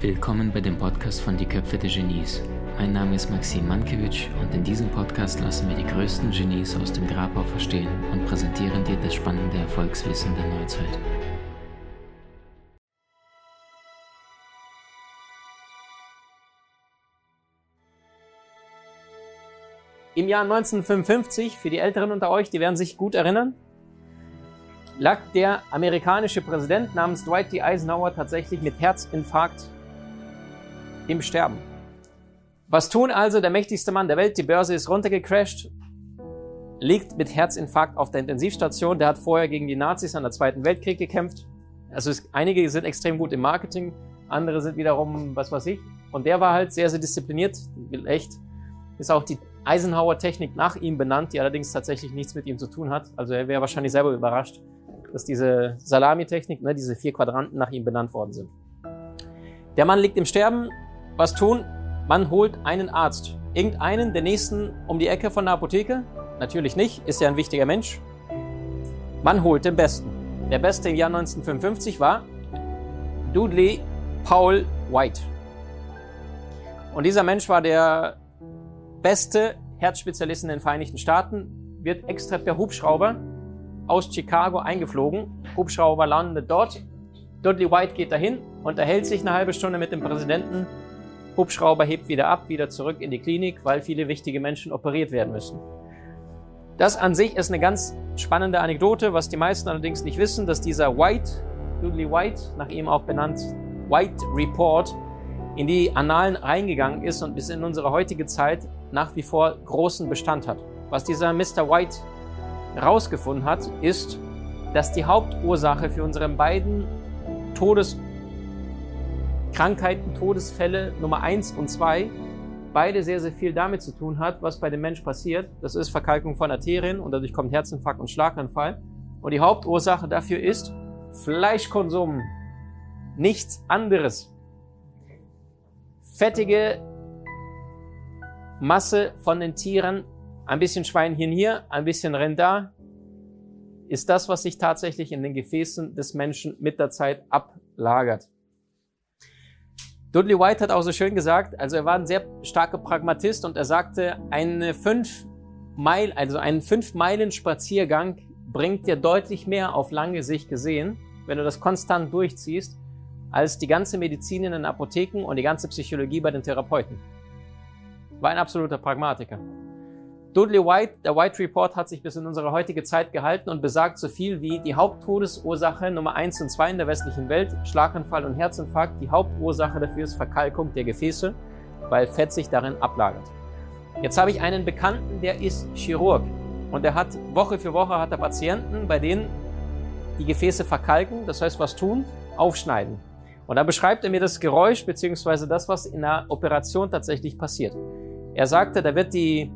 Willkommen bei dem Podcast von Die Köpfe der Genies. Mein Name ist Maxim Mankewitsch und in diesem Podcast lassen wir die größten Genies aus dem Grabau verstehen und präsentieren dir das spannende Erfolgswissen der Neuzeit. Im Jahr 1955, für die Älteren unter euch, die werden sich gut erinnern, lag der amerikanische Präsident namens Dwight D. Eisenhower tatsächlich mit Herzinfarkt im Sterben. Was tun also der mächtigste Mann der Welt? Die Börse ist runtergecrashed, liegt mit Herzinfarkt auf der Intensivstation. Der hat vorher gegen die Nazis an der Zweiten Weltkrieg gekämpft. Also es, einige sind extrem gut im Marketing, andere sind wiederum, was weiß ich. Und der war halt sehr, sehr diszipliniert, echt. Ist auch die Eisenhower-Technik nach ihm benannt, die allerdings tatsächlich nichts mit ihm zu tun hat. Also er wäre wahrscheinlich selber überrascht, dass diese Salami-Technik, ne, diese vier Quadranten nach ihm benannt worden sind. Der Mann liegt im Sterben, was tun? Man holt einen Arzt. Irgendeinen, der nächsten um die Ecke von der Apotheke? Natürlich nicht, ist ja ein wichtiger Mensch. Man holt den Besten. Der Beste im Jahr 1955 war Dudley Paul White. Und dieser Mensch war der beste Herzspezialist in den Vereinigten Staaten, wird extra per Hubschrauber aus Chicago eingeflogen. Hubschrauber landet dort. Dudley White geht dahin, unterhält sich eine halbe Stunde mit dem Präsidenten Hubschrauber hebt wieder ab, wieder zurück in die Klinik, weil viele wichtige Menschen operiert werden müssen. Das an sich ist eine ganz spannende Anekdote, was die meisten allerdings nicht wissen, dass dieser White, Dudley White, nach ihm auch benannt, White Report, in die Annalen reingegangen ist und bis in unsere heutige Zeit nach wie vor großen Bestand hat. Was dieser Mr. White herausgefunden hat, ist, dass die Hauptursache für unsere beiden Todes- Krankheiten, Todesfälle Nummer eins und zwei beide sehr, sehr viel damit zu tun hat, was bei dem Mensch passiert. Das ist Verkalkung von Arterien und dadurch kommt Herzinfarkt und Schlaganfall. Und die Hauptursache dafür ist Fleischkonsum. Nichts anderes. Fettige Masse von den Tieren, ein bisschen Schweinchen hier, ein bisschen Rind da, ist das, was sich tatsächlich in den Gefäßen des Menschen mit der Zeit ablagert. Dudley White hat auch so schön gesagt, also er war ein sehr starker Pragmatist und er sagte, eine fünf Meil, also ein fünf Meilen Spaziergang bringt dir deutlich mehr auf lange Sicht gesehen, wenn du das konstant durchziehst, als die ganze Medizin in den Apotheken und die ganze Psychologie bei den Therapeuten. War ein absoluter Pragmatiker. Dudley White, der White Report hat sich bis in unsere heutige Zeit gehalten und besagt so viel wie die Haupttodesursache Nummer 1 und 2 in der westlichen Welt, Schlaganfall und Herzinfarkt. Die Hauptursache dafür ist Verkalkung der Gefäße, weil Fett sich darin ablagert. Jetzt habe ich einen Bekannten, der ist Chirurg und er hat Woche für Woche hat er Patienten, bei denen die Gefäße verkalken, das heißt was tun, aufschneiden. Und da beschreibt er mir das Geräusch beziehungsweise das, was in der Operation tatsächlich passiert. Er sagte, da wird die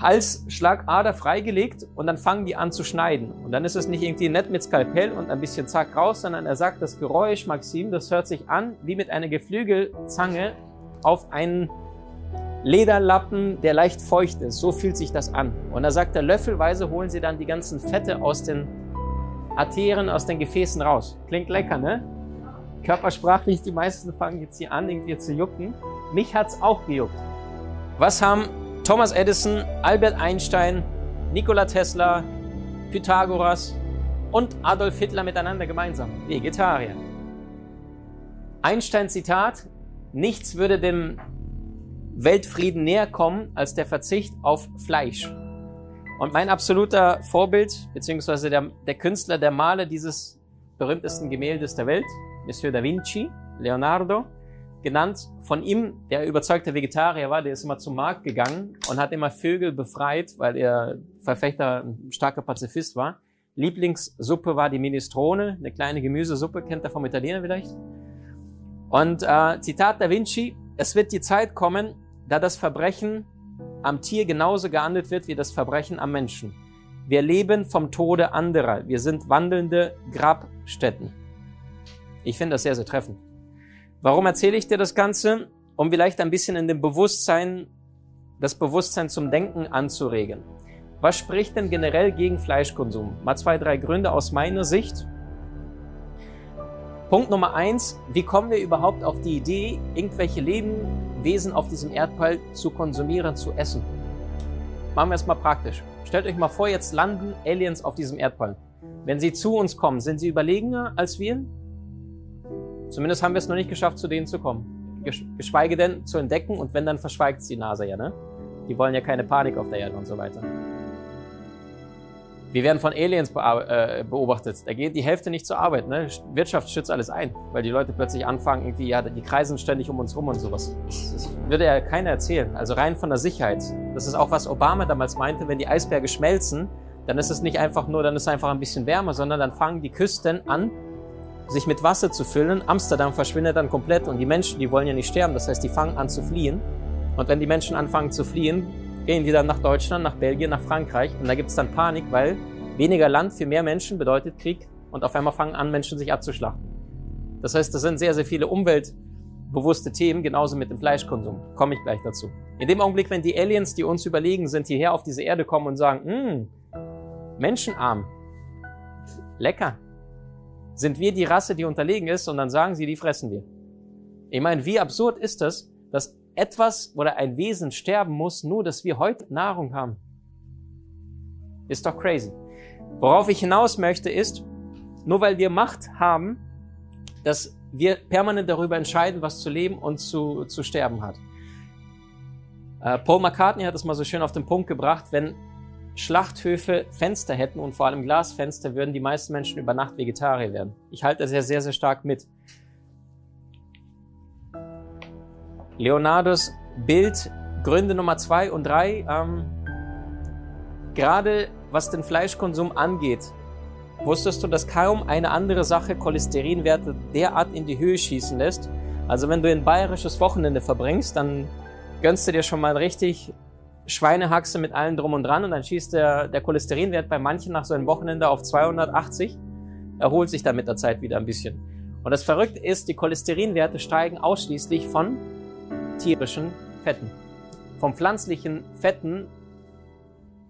Halsschlagader freigelegt und dann fangen die an zu schneiden. Und dann ist es nicht irgendwie nett mit Skalpell und ein bisschen zack raus, sondern er sagt, das Geräusch, Maxim, das hört sich an wie mit einer Geflügelzange auf einen Lederlappen, der leicht feucht ist. So fühlt sich das an. Und er sagt, er, löffelweise holen sie dann die ganzen Fette aus den Arterien, aus den Gefäßen raus. Klingt lecker, ne? Körpersprachlich, die meisten fangen jetzt hier an, irgendwie zu jucken. Mich hat's auch gejuckt. Was haben Thomas Edison, Albert Einstein, Nikola Tesla, Pythagoras und Adolf Hitler miteinander gemeinsam. Vegetarier. Einstein Zitat, nichts würde dem Weltfrieden näher kommen als der Verzicht auf Fleisch. Und mein absoluter Vorbild, beziehungsweise der, der Künstler, der Maler dieses berühmtesten Gemäldes der Welt, Monsieur da Vinci, Leonardo, genannt. Von ihm, der überzeugter Vegetarier war, der ist immer zum Markt gegangen und hat immer Vögel befreit, weil er Verfechter, ein starker Pazifist war. Lieblingssuppe war die Minestrone, eine kleine Gemüsesuppe, kennt er vom Italiener vielleicht. Und äh, Zitat Da Vinci, es wird die Zeit kommen, da das Verbrechen am Tier genauso geahndet wird wie das Verbrechen am Menschen. Wir leben vom Tode anderer. Wir sind wandelnde Grabstätten. Ich finde das sehr, sehr treffend. Warum erzähle ich dir das Ganze? Um vielleicht ein bisschen in dem Bewusstsein, das Bewusstsein zum Denken anzuregen. Was spricht denn generell gegen Fleischkonsum? Mal zwei, drei Gründe aus meiner Sicht. Punkt Nummer eins, wie kommen wir überhaupt auf die Idee, irgendwelche Lebewesen auf diesem Erdball zu konsumieren, zu essen? Machen wir es mal praktisch. Stellt euch mal vor, jetzt landen Aliens auf diesem Erdball. Wenn sie zu uns kommen, sind sie überlegener als wir? Zumindest haben wir es noch nicht geschafft, zu denen zu kommen. Geschweige denn zu entdecken und wenn, dann verschweigt es die Nase ja, ne? Die wollen ja keine Panik auf der Erde und so weiter. Wir werden von Aliens äh, beobachtet. Da geht die Hälfte nicht zur Arbeit. Ne? Wirtschaft schützt alles ein, weil die Leute plötzlich anfangen, irgendwie, ja, die kreisen ständig um uns rum und sowas. Das würde ja keiner erzählen. Also rein von der Sicherheit. Das ist auch, was Obama damals meinte, wenn die Eisberge schmelzen, dann ist es nicht einfach nur, dann ist es einfach ein bisschen wärmer, sondern dann fangen die Küsten an, sich mit Wasser zu füllen. Amsterdam verschwindet dann komplett und die Menschen, die wollen ja nicht sterben. Das heißt, die fangen an zu fliehen. Und wenn die Menschen anfangen zu fliehen, gehen die dann nach Deutschland, nach Belgien, nach Frankreich und da gibt es dann Panik, weil weniger Land für mehr Menschen bedeutet Krieg und auf einmal fangen an, Menschen sich abzuschlachten. Das heißt, das sind sehr, sehr viele umweltbewusste Themen, genauso mit dem Fleischkonsum. Komme ich gleich dazu. In dem Augenblick, wenn die Aliens, die uns überlegen sind, hierher auf diese Erde kommen und sagen, hm, Menschenarm, lecker, sind wir die Rasse, die unterlegen ist und dann sagen sie, die fressen wir. Ich meine, wie absurd ist das, dass etwas oder ein Wesen sterben muss, nur dass wir heute Nahrung haben. Ist doch crazy. Worauf ich hinaus möchte ist, nur weil wir Macht haben, dass wir permanent darüber entscheiden, was zu leben und zu, zu sterben hat. Äh, Paul McCartney hat es mal so schön auf den Punkt gebracht, wenn Schlachthöfe Fenster hätten und vor allem Glasfenster, würden die meisten Menschen über Nacht Vegetarier werden. Ich halte das ja sehr, sehr stark mit. Leonardos Bild, Gründe Nummer zwei und drei. Ähm, gerade was den Fleischkonsum angeht, wusstest du, dass kaum eine andere Sache Cholesterinwerte derart in die Höhe schießen lässt? Also wenn du ein bayerisches Wochenende verbringst, dann gönnst du dir schon mal richtig Schweinehaxe mit allen drum und dran und dann schießt der, der Cholesterinwert bei manchen nach so einem Wochenende auf 280, erholt sich dann mit der Zeit wieder ein bisschen. Und das Verrückte ist, die Cholesterinwerte steigen ausschließlich von tierischen Fetten. Vom pflanzlichen Fetten,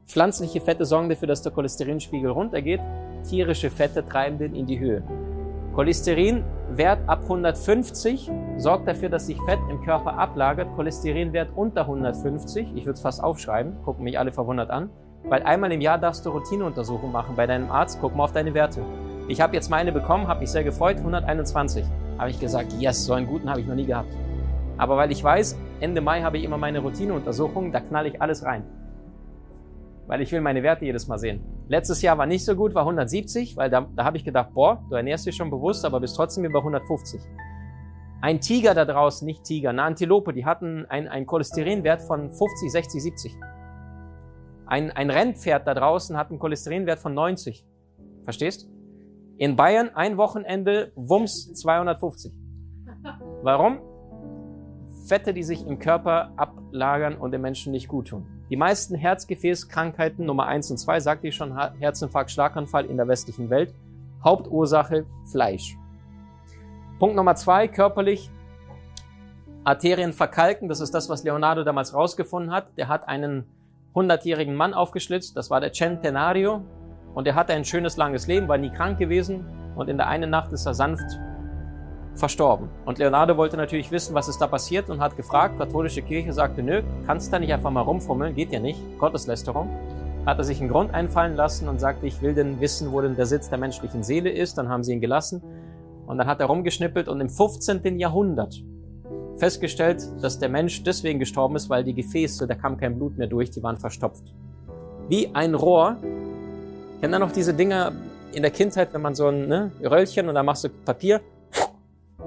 pflanzliche Fette sorgen dafür, dass der Cholesterinspiegel runtergeht, tierische Fette treiben den in die Höhe. Cholesterinwert ab 150 sorgt dafür, dass sich Fett im Körper ablagert. Cholesterinwert unter 150, ich würde es fast aufschreiben, gucken mich alle verwundert an, weil einmal im Jahr darfst du Routineuntersuchung machen bei deinem Arzt, guck mal auf deine Werte. Ich habe jetzt meine bekommen, habe mich sehr gefreut, 121. Habe ich gesagt, yes, so einen guten habe ich noch nie gehabt. Aber weil ich weiß, Ende Mai habe ich immer meine Routineuntersuchung, da knall ich alles rein. Weil ich will meine Werte jedes Mal sehen. Letztes Jahr war nicht so gut, war 170, weil da, da habe ich gedacht, boah, du ernährst dich schon bewusst, aber bist trotzdem über 150. Ein Tiger da draußen, nicht Tiger, eine Antilope, die hatten einen Cholesterinwert von 50, 60, 70. Ein, ein Rennpferd da draußen hat einen Cholesterinwert von 90. Verstehst? In Bayern ein Wochenende, Wumms 250. Warum? Fette, die sich im Körper ablagern und den Menschen nicht gut tun. Die meisten Herzgefäßkrankheiten Nummer 1 und 2, sagte ich schon, Herzinfarkt, Schlaganfall in der westlichen Welt. Hauptursache Fleisch. Punkt Nummer 2, körperlich Arterien verkalken. Das ist das, was Leonardo damals rausgefunden hat. Der hat einen 100-jährigen Mann aufgeschlitzt. Das war der Centenario. Und er hatte ein schönes, langes Leben, war nie krank gewesen. Und in der einen Nacht ist er sanft verstorben. Und Leonardo wollte natürlich wissen, was ist da passiert und hat gefragt. Katholische Kirche sagte, nö, kannst da nicht einfach mal rumfummeln, geht ja nicht, Gotteslästerung. Hat er sich einen Grund einfallen lassen und sagte, ich will denn wissen, wo denn der Sitz der menschlichen Seele ist. Dann haben sie ihn gelassen und dann hat er rumgeschnippelt und im 15. Jahrhundert festgestellt, dass der Mensch deswegen gestorben ist, weil die Gefäße, da kam kein Blut mehr durch, die waren verstopft. Wie ein Rohr. Kennt ihr noch diese Dinger in der Kindheit, wenn man so ein ne, Röllchen und da machst du Papier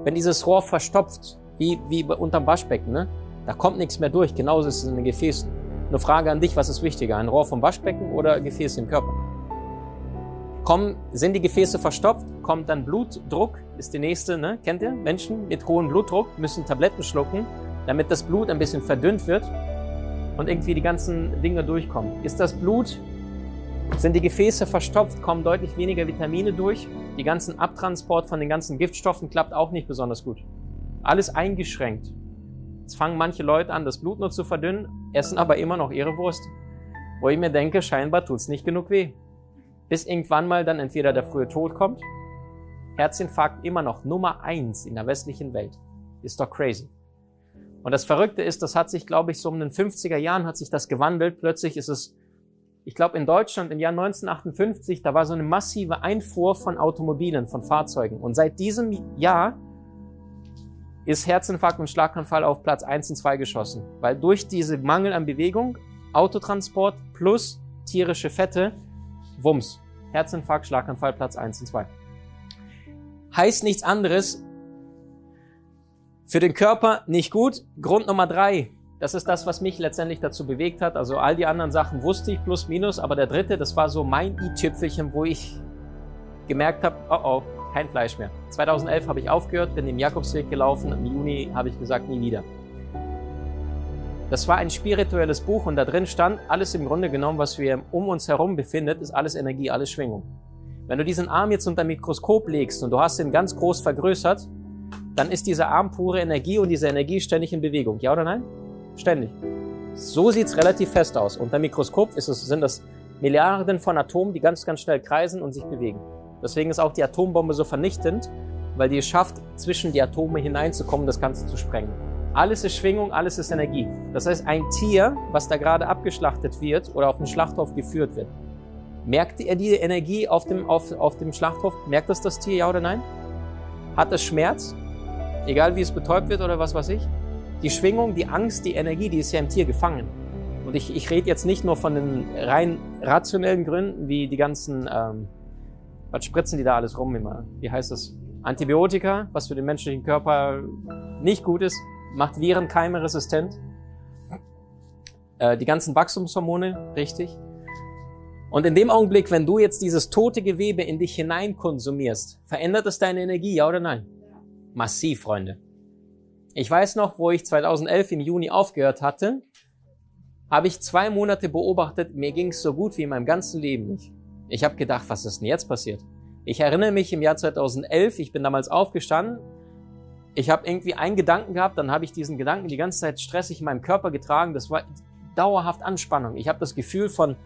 wenn dieses Rohr verstopft, wie, wie unterm Waschbecken, ne? da kommt nichts mehr durch. Genauso ist es in den Gefäßen. Eine Frage an dich, was ist wichtiger, ein Rohr vom Waschbecken oder Gefäße im Körper? Kommen, sind die Gefäße verstopft, kommt dann Blutdruck, ist die nächste, ne? kennt ihr? Menschen mit hohem Blutdruck müssen Tabletten schlucken, damit das Blut ein bisschen verdünnt wird und irgendwie die ganzen Dinge durchkommen. Ist das Blut sind die Gefäße verstopft, kommen deutlich weniger Vitamine durch. Die ganzen Abtransport von den ganzen Giftstoffen klappt auch nicht besonders gut. Alles eingeschränkt. Jetzt fangen manche Leute an, das Blut nur zu verdünnen, essen aber immer noch ihre Wurst. wo ich mir denke, scheinbar tut's nicht genug weh. Bis irgendwann mal dann entweder der frühe Tod kommt, Herzinfarkt immer noch Nummer eins in der westlichen Welt. Ist doch crazy. Und das Verrückte ist, das hat sich, glaube ich, so um den 50er Jahren hat sich das gewandelt. Plötzlich ist es, ich glaube, in Deutschland im Jahr 1958, da war so eine massive Einfuhr von Automobilen, von Fahrzeugen. Und seit diesem Jahr ist Herzinfarkt und Schlaganfall auf Platz 1 und 2 geschossen. Weil durch diese Mangel an Bewegung, Autotransport plus tierische Fette, Wumms. Herzinfarkt, Schlaganfall, Platz 1 und 2. Heißt nichts anderes, für den Körper nicht gut. Grund Nummer drei, das ist das, was mich letztendlich dazu bewegt hat. Also all die anderen Sachen wusste ich, plus, minus, aber der dritte, das war so mein i-Tüpfelchen, wo ich gemerkt habe, oh oh, kein Fleisch mehr. 2011 habe ich aufgehört, bin den Jakobsweg gelaufen, im Juni habe ich gesagt, nie wieder. Das war ein spirituelles Buch und da drin stand, alles im Grunde genommen, was wir um uns herum befindet, ist alles Energie, alles Schwingung. Wenn du diesen Arm jetzt unter Mikroskop legst und du hast ihn ganz groß vergrößert, dann ist dieser Arm pure Energie und diese Energie ständig in Bewegung. Ja oder nein? Ständig. So sieht's relativ fest aus. Unter Mikroskop es, sind das Milliarden von Atomen, die ganz, ganz schnell kreisen und sich bewegen. Deswegen ist auch die Atombombe so vernichtend, weil die es schafft, zwischen die Atome hineinzukommen, das Ganze zu sprengen. Alles ist Schwingung, alles ist Energie. Das heißt, ein Tier, was da gerade abgeschlachtet wird oder auf dem Schlachthof geführt wird, merkt er die Energie auf dem, auf, auf dem Schlachthof? Merkt das das Tier, ja oder nein? Hat es Schmerz? Egal wie es betäubt wird oder was weiß ich. Die Schwingung, die Angst, die Energie, die ist ja im Tier gefangen. Und ich, ich rede jetzt nicht nur von den rein rationellen Gründen, wie die ganzen, ähm, was spritzen die da alles rum immer? Wie heißt das? Antibiotika, was für den menschlichen Körper nicht gut ist, macht Viren Keime resistent. Äh, die ganzen Wachstumshormone, richtig. Und in dem Augenblick, wenn du jetzt dieses tote Gewebe in dich hinein konsumierst, verändert es deine Energie, ja oder nein? Massiv, Freunde. Ich weiß noch, wo ich 2011 im Juni aufgehört hatte, habe ich zwei Monate beobachtet, mir ging es so gut wie in meinem ganzen Leben nicht. Ich habe gedacht, was ist denn jetzt passiert? Ich erinnere mich im Jahr 2011, ich bin damals aufgestanden, ich habe irgendwie einen Gedanken gehabt, dann habe ich diesen Gedanken die ganze Zeit stressig in meinem Körper getragen, das war dauerhaft Anspannung. Ich habe das Gefühl von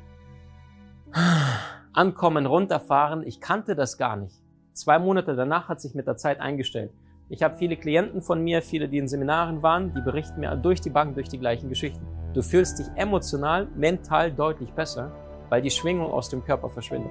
Ankommen, runterfahren, ich kannte das gar nicht. Zwei Monate danach hat sich mit der Zeit eingestellt. Ich habe viele Klienten von mir, viele, die in Seminaren waren, die berichten mir durch die Bank durch die gleichen Geschichten. Du fühlst dich emotional, mental deutlich besser, weil die Schwingung aus dem Körper verschwindet.